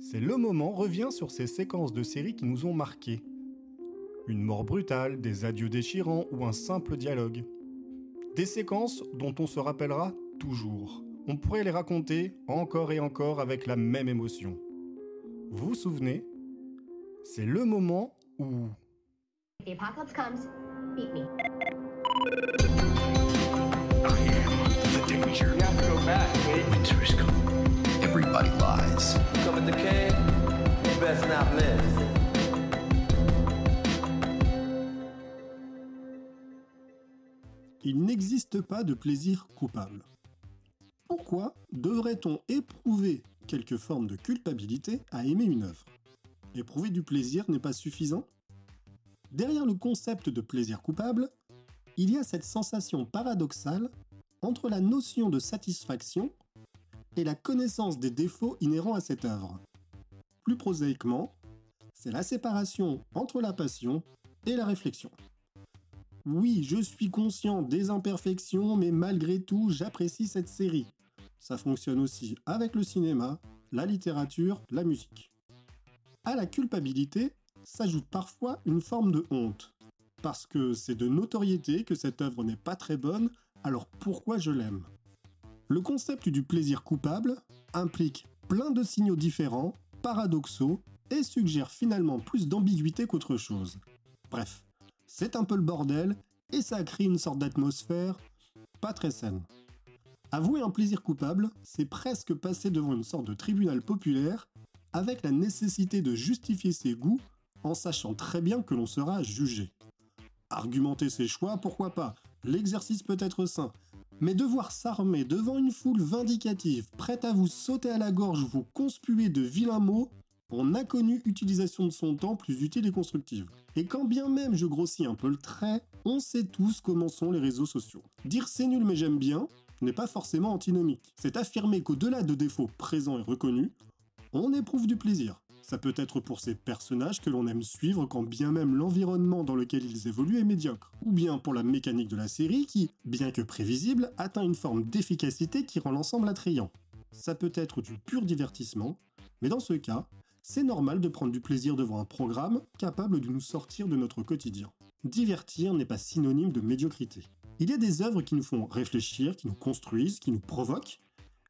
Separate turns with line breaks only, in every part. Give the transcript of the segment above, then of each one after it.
C'est le moment revient sur ces séquences de séries qui nous ont marqués. Une mort brutale, des adieux déchirants ou un simple dialogue. Des séquences dont on se rappellera toujours. On pourrait les raconter encore et encore avec la même émotion. Vous vous souvenez? C'est le moment où...
Il n'existe pas de plaisir coupable. Pourquoi devrait-on éprouver quelque forme de culpabilité à aimer une œuvre? Éprouver du plaisir n'est pas suffisant? Derrière le concept de plaisir coupable, il y a cette sensation paradoxale entre la notion de satisfaction et la connaissance des défauts inhérents à cette œuvre. Plus prosaïquement, c'est la séparation entre la passion et la réflexion. Oui, je suis conscient des imperfections, mais malgré tout, j'apprécie cette série. Ça fonctionne aussi avec le cinéma, la littérature, la musique. À la culpabilité s'ajoute parfois une forme de honte. Parce que c'est de notoriété que cette œuvre n'est pas très bonne, alors pourquoi je l'aime? Le concept du plaisir coupable implique plein de signaux différents, paradoxaux, et suggère finalement plus d'ambiguïté qu'autre chose. Bref, c'est un peu le bordel, et ça crée une sorte d'atmosphère pas très saine. Avouer un plaisir coupable, c'est presque passer devant une sorte de tribunal populaire avec la nécessité de justifier ses goûts en sachant très bien que l'on sera jugé. Argumenter ses choix, pourquoi pas, l'exercice peut être sain, mais devoir s'armer devant une foule vindicative, prête à vous sauter à la gorge, vous conspuer de vilains mots, on a connu utilisation de son temps plus utile et constructive. Et quand bien même je grossis un peu le trait, on sait tous comment sont les réseaux sociaux. Dire c'est nul mais j'aime bien n'est pas forcément antinomique. C'est affirmer qu'au-delà de défauts présents et reconnus, on éprouve du plaisir. Ça peut être pour ces personnages que l'on aime suivre quand bien même l'environnement dans lequel ils évoluent est médiocre. Ou bien pour la mécanique de la série qui, bien que prévisible, atteint une forme d'efficacité qui rend l'ensemble attrayant. Ça peut être du pur divertissement, mais dans ce cas, c'est normal de prendre du plaisir devant un programme capable de nous sortir de notre quotidien. Divertir n'est pas synonyme de médiocrité. Il y a des œuvres qui nous font réfléchir, qui nous construisent, qui nous provoquent,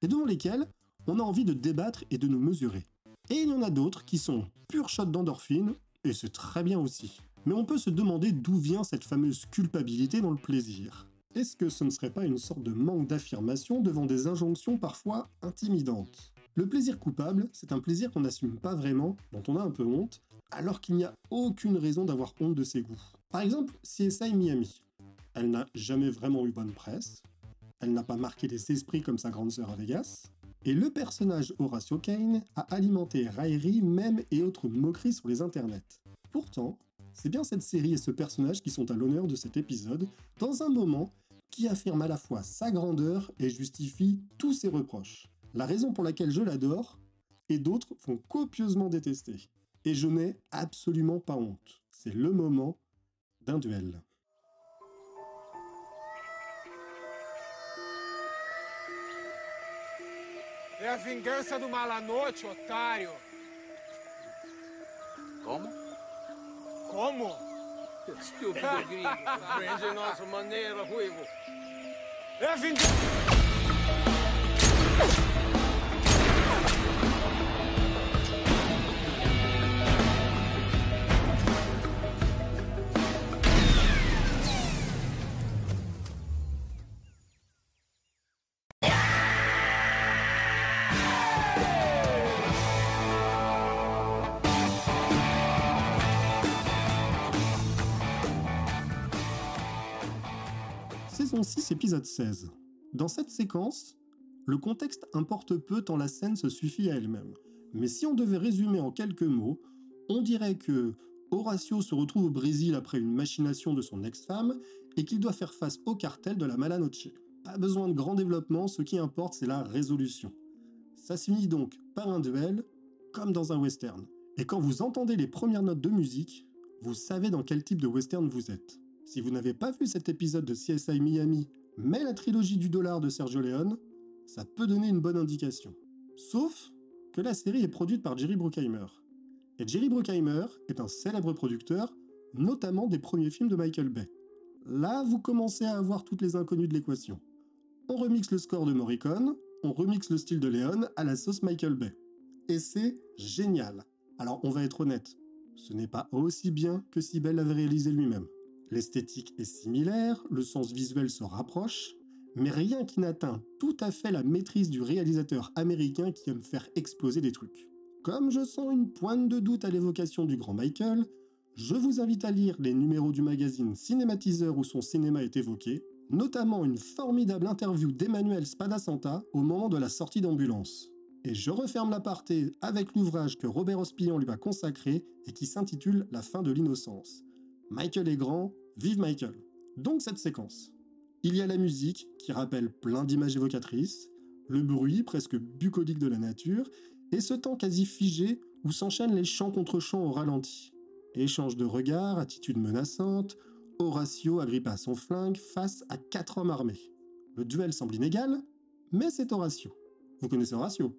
et devant lesquelles on a envie de débattre et de nous mesurer. Et il y en a d'autres qui sont pure shot d'endorphine, et c'est très bien aussi. Mais on peut se demander d'où vient cette fameuse culpabilité dans le plaisir. Est-ce que ce ne serait pas une sorte de manque d'affirmation devant des injonctions parfois intimidantes? Le plaisir coupable, c'est un plaisir qu'on n'assume pas vraiment, dont on a un peu honte, alors qu'il n'y a aucune raison d'avoir honte de ses goûts. Par exemple, CSI Miami. Elle n'a jamais vraiment eu bonne presse, elle n'a pas marqué les esprits comme sa grande sœur à Vegas, et le personnage Horatio Kane a alimenté railleries, mèmes et autres moqueries sur les internets. Pourtant, c'est bien cette série et ce personnage qui sont à l'honneur de cet épisode, dans un moment qui affirme à la fois sa grandeur et justifie tous ses reproches. La raison pour laquelle je l'adore, et d'autres font copieusement détester. Et je n'ai absolument pas honte. C'est le moment d'un duel.
É a vingança do Malanote, otário.
Como?
Como?
Estúpido gringo. Aprende nossa maneira, Ruivo.
É a vingança.
Saison 6, épisode 16. Dans cette séquence, le contexte importe peu tant la scène se suffit à elle-même. Mais si on devait résumer en quelques mots, on dirait que Horatio se retrouve au Brésil après une machination de son ex-femme et qu'il doit faire face au cartel de la Malanoche. Pas besoin de grand développement, ce qui importe c'est la résolution. Ça se finit donc par un duel, comme dans un western. Et quand vous entendez les premières notes de musique, vous savez dans quel type de western vous êtes. Si vous n'avez pas vu cet épisode de CSI Miami, mais la trilogie du dollar de Sergio Leone, ça peut donner une bonne indication. Sauf que la série est produite par Jerry Bruckheimer. Et Jerry Bruckheimer est un célèbre producteur, notamment des premiers films de Michael Bay. Là, vous commencez à avoir toutes les inconnues de l'équation. On remixe le score de Morricone, on remixe le style de Léon à la sauce Michael Bay. Et c'est génial. Alors on va être honnête, ce n'est pas aussi bien que si Bell l'avait réalisé lui-même. L'esthétique est similaire, le sens visuel se rapproche, mais rien qui n'atteint tout à fait la maîtrise du réalisateur américain qui aime faire exploser des trucs. Comme je sens une pointe de doute à l'évocation du grand Michael, je vous invite à lire les numéros du magazine Cinématiseur où son cinéma est évoqué, notamment une formidable interview d'Emmanuel Spadasanta au moment de la sortie d'ambulance. Et je referme l'aparté avec l'ouvrage que Robert Ospillon lui a consacré et qui s'intitule La fin de l'innocence. Michael est grand, vive Michael. Donc cette séquence. Il y a la musique qui rappelle plein d'images évocatrices, le bruit presque bucolique de la nature, et ce temps quasi figé où s'enchaînent les chants contre chants au ralenti. Échange de regards, attitude menaçante, Horatio agrippe à son flingue face à quatre hommes armés. Le duel semble inégal, mais c'est Horatio. Vous connaissez Horatio?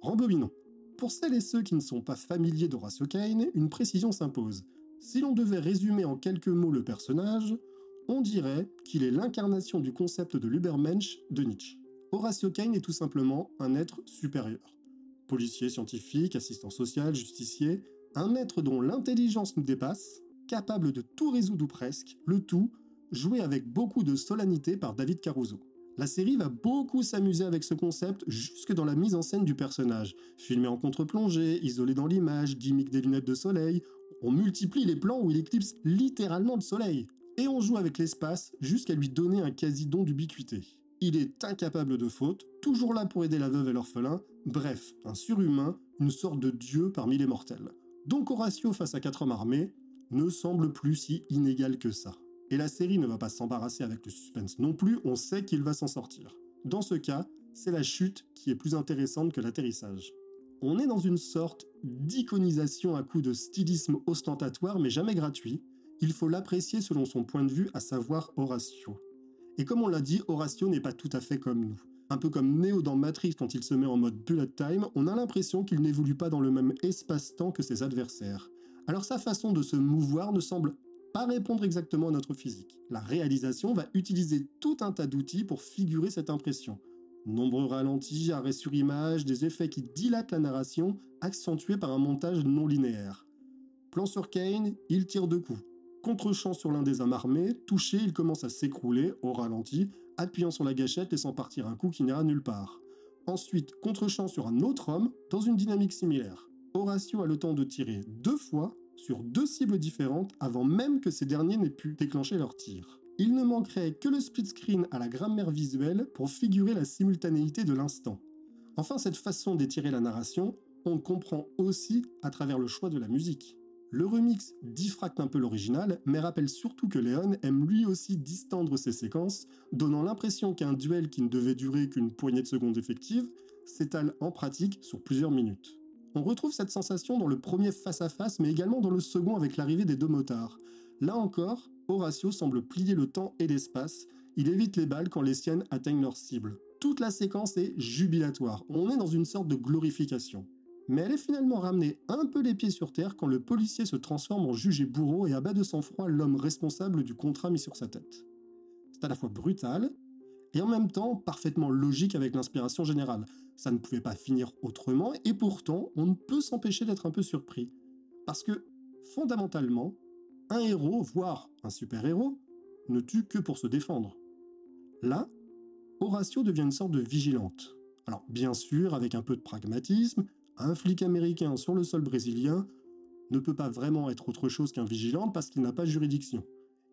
Rembobinons. Pour celles et ceux qui ne sont pas familiers d'Horatio Kane, une précision s'impose. Si l'on devait résumer en quelques mots le personnage, on dirait qu'il est l'incarnation du concept de l'Ubermensch de Nietzsche. Horatio Kane est tout simplement un être supérieur. Policier, scientifique, assistant social, justicier, un être dont l'intelligence nous dépasse, capable de tout résoudre ou presque, le tout joué avec beaucoup de solennité par David Caruso. La série va beaucoup s'amuser avec ce concept jusque dans la mise en scène du personnage. Filmé en contre-plongée, isolé dans l'image, gimmick des lunettes de soleil, on multiplie les plans où il éclipse littéralement le soleil. Et on joue avec l'espace jusqu'à lui donner un quasi-don d'ubiquité. Il est incapable de faute, toujours là pour aider la veuve et l'orphelin, bref, un surhumain, une sorte de dieu parmi les mortels. Donc Horatio face à quatre hommes armés ne semble plus si inégal que ça. Et la série ne va pas s'embarrasser avec le suspense non plus, on sait qu'il va s'en sortir. Dans ce cas, c'est la chute qui est plus intéressante que l'atterrissage. On est dans une sorte d'iconisation à coup de stylisme ostentatoire mais jamais gratuit. Il faut l'apprécier selon son point de vue, à savoir Horatio. Et comme on l'a dit, Horatio n'est pas tout à fait comme nous. Un peu comme Neo dans Matrix quand il se met en mode bullet time, on a l'impression qu'il n'évolue pas dans le même espace-temps que ses adversaires. Alors sa façon de se mouvoir ne semble pas répondre exactement à notre physique. La réalisation va utiliser tout un tas d'outils pour figurer cette impression. Nombreux ralentis, arrêts sur image, des effets qui dilatent la narration, accentués par un montage non linéaire. Plan sur Kane, il tire deux coups. Contre-champ sur l'un des hommes armés, touché, il commence à s'écrouler, au ralenti, appuyant sur la gâchette laissant partir un coup qui n'ira nulle part. Ensuite, contre-champ sur un autre homme, dans une dynamique similaire. Horatio a le temps de tirer deux fois sur deux cibles différentes avant même que ces derniers n'aient pu déclencher leur tir. Il ne manquerait que le split screen à la grammaire visuelle pour figurer la simultanéité de l'instant. Enfin, cette façon d'étirer la narration, on le comprend aussi à travers le choix de la musique. Le remix diffracte un peu l'original, mais rappelle surtout que Léon aime lui aussi distendre ses séquences, donnant l'impression qu'un duel qui ne devait durer qu'une poignée de secondes effectives s'étale en pratique sur plusieurs minutes. On retrouve cette sensation dans le premier face-à-face, mais également dans le second avec l'arrivée des deux motards. Là encore, Horatio semble plier le temps et l'espace, il évite les balles quand les siennes atteignent leur cible. Toute la séquence est jubilatoire, on est dans une sorte de glorification. Mais elle est finalement ramenée un peu les pieds sur terre quand le policier se transforme en juge et bourreau et abat de sang-froid l'homme responsable du contrat mis sur sa tête. C'est à la fois brutal, et en même temps parfaitement logique avec l'inspiration générale. Ça ne pouvait pas finir autrement, et pourtant, on ne peut s'empêcher d'être un peu surpris. Parce que, fondamentalement, un héros, voire un super-héros, ne tue que pour se défendre. Là, Horatio devient une sorte de vigilante. Alors, bien sûr, avec un peu de pragmatisme, un flic américain sur le sol brésilien ne peut pas vraiment être autre chose qu'un vigilant parce qu'il n'a pas juridiction.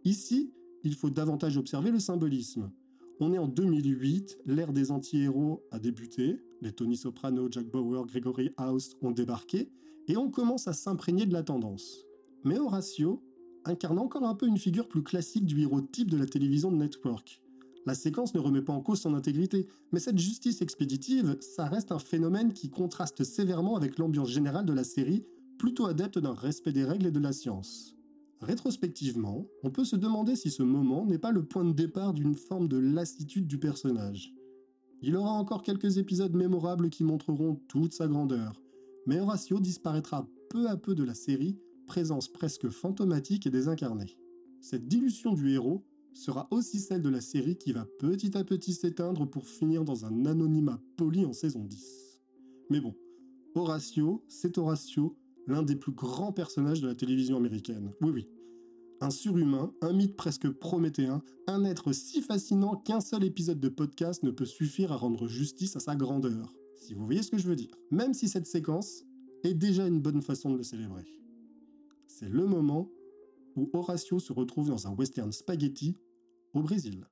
Ici, il faut davantage observer le symbolisme. On est en 2008, l'ère des anti-héros a débuté, les Tony Soprano, Jack Bauer, Gregory House ont débarqué, et on commence à s'imprégner de la tendance. Mais Horatio incarne encore un peu une figure plus classique du héros type de la télévision de network. La séquence ne remet pas en cause son intégrité, mais cette justice expéditive, ça reste un phénomène qui contraste sévèrement avec l'ambiance générale de la série, plutôt adepte d'un respect des règles et de la science. Rétrospectivement, on peut se demander si ce moment n'est pas le point de départ d'une forme de lassitude du personnage. Il aura encore quelques épisodes mémorables qui montreront toute sa grandeur, Mais Horatio disparaîtra peu à peu de la série, présence presque fantomatique et désincarnée. Cette dilution du héros sera aussi celle de la série qui va petit à petit s'éteindre pour finir dans un anonymat poli en saison 10. Mais bon, Horatio, c'est Horatio, l'un des plus grands personnages de la télévision américaine. Oui, oui. Un surhumain, un mythe presque prométhéen, un être si fascinant qu'un seul épisode de podcast ne peut suffire à rendre justice à sa grandeur. Si vous voyez ce que je veux dire. Même si cette séquence est déjà une bonne façon de le célébrer. C'est le moment où Horatio se retrouve dans un western spaghetti au Brésil.